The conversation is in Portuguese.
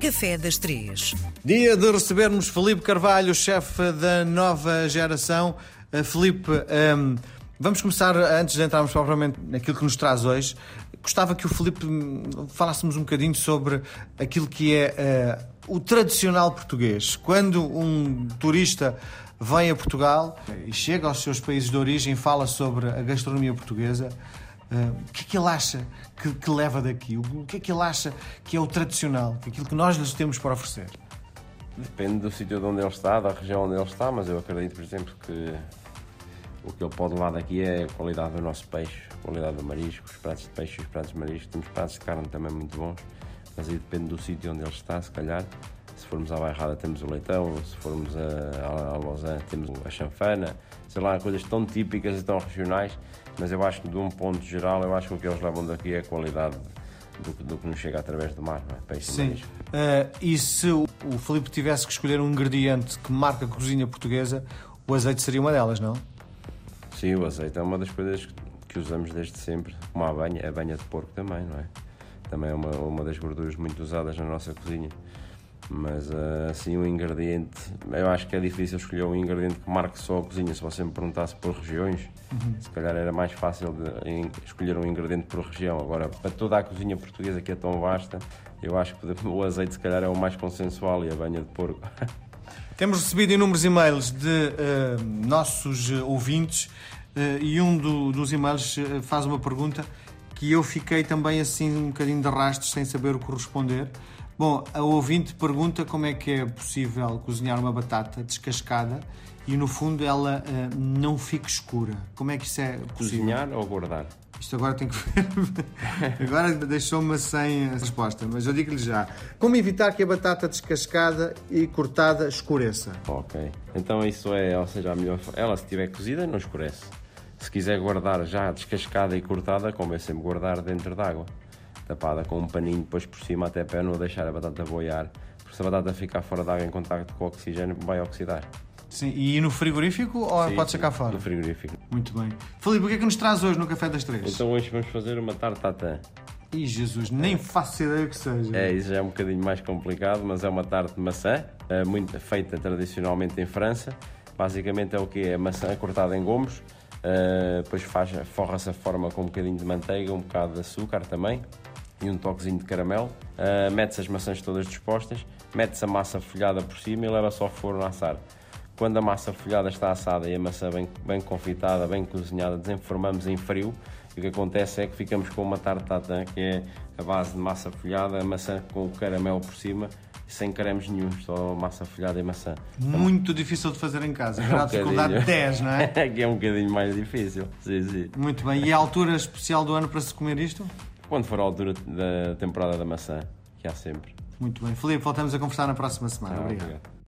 Café das Três. Dia de recebermos Felipe Carvalho, chefe da nova geração. Uh, Felipe, um, vamos começar, antes de entrarmos propriamente naquilo que nos traz hoje, gostava que o Felipe hum, falássemos um bocadinho sobre aquilo que é uh, o tradicional português. Quando um turista vem a Portugal e chega aos seus países de origem fala sobre a gastronomia portuguesa, uh, o que é que ele acha que, que, leva daqui? O que é que ele acha que é o tradicional, que é aquilo que nós lhes temos para oferecer? Depende do sítio de onde ele está, da região onde ele está, mas eu acredito, por exemplo, que o que ele pode levar daqui é a qualidade do nosso peixe, a qualidade do marisco, os pratos de peixe e os pratos de marisco. Temos pratos de carne também muito bons, mas aí depende do sítio onde ele está, se calhar. Se formos à Bairrada temos o leitão, se formos a, a, Lausanne temos a chanfana, sei lá, coisas tão típicas e tão regionais, mas eu acho que de um ponto geral, eu acho que o que eles levam daqui é a qualidade do, do que nos chega através do mar, não é? Peixe Sim. Uh, e se o Filipe tivesse que escolher um ingrediente que marca a cozinha portuguesa, o azeite seria uma delas, não? Sim, o azeite é uma das coisas que usamos desde sempre, como a banha, a banha de porco também, não é? Também é uma, uma das gorduras muito usadas na nossa cozinha. Mas ah, assim, o ingrediente, eu acho que é difícil escolher um ingrediente que marque só a cozinha. Se você me perguntasse por regiões, uhum. se calhar era mais fácil escolher um ingrediente por região. Agora, para toda a cozinha portuguesa que é tão vasta, eu acho que o azeite, se calhar, é o mais consensual e a banha de porco. Temos recebido inúmeros e-mails de uh, nossos ouvintes uh, e um do, dos e-mails faz uma pergunta que eu fiquei também assim um bocadinho de rastros sem saber o que responder. Bom, a ouvinte pergunta como é que é possível cozinhar uma batata descascada e no fundo ela uh, não fica escura. Como é que isso é possível? Cozinhar ou guardar? Isto agora tem que ver. agora deixou-me sem a resposta, mas eu digo-lhe já. Como evitar que a batata descascada e cortada escureça? Ok. Então isso é, ou seja, a melhor. Ela se estiver cozida, não escurece. Se quiser guardar já descascada e cortada, convém sempre guardar dentro d'água tapada com um paninho depois por cima até para não deixar a batata boiar, porque se a batata ficar fora da água em contacto com o oxigênio vai oxidar. Sim, e no frigorífico ou sim, pode sacar fora? No frigorífico. Muito bem. Filipe, o que é que nos traz hoje no Café das Três? Então hoje vamos fazer uma tartatã. Ih, Jesus, nem faço ideia que seja. É, isso já é um bocadinho mais complicado, mas é uma tarte de maçã, é muito feita tradicionalmente em França. Basicamente é o que? É maçã cortada em gomos, uh, depois forra-se a forma com um bocadinho de manteiga, um bocado de açúcar também, e um toquezinho de caramelo. Uh, mete-se as maçãs todas dispostas, mete-se a massa folhada por cima e leva só ao forno a assar. Quando a massa folhada está assada e a maçã bem, bem confitada, bem cozinhada, desenformamos em frio e o que acontece é que ficamos com uma tartata que é a base de massa folhada, a maçã com o caramelo por cima sem cremes nenhum, só massa folhada e maçã. Muito difícil de fazer em casa, grau de dificuldade 10, não é? que é um bocadinho mais difícil. Sim, sim. Muito bem. E a altura especial do ano para se comer isto? Quando for a altura da temporada da maçã, que há sempre. Muito bem. Felipe, voltamos a conversar na próxima semana. Obrigado. obrigado.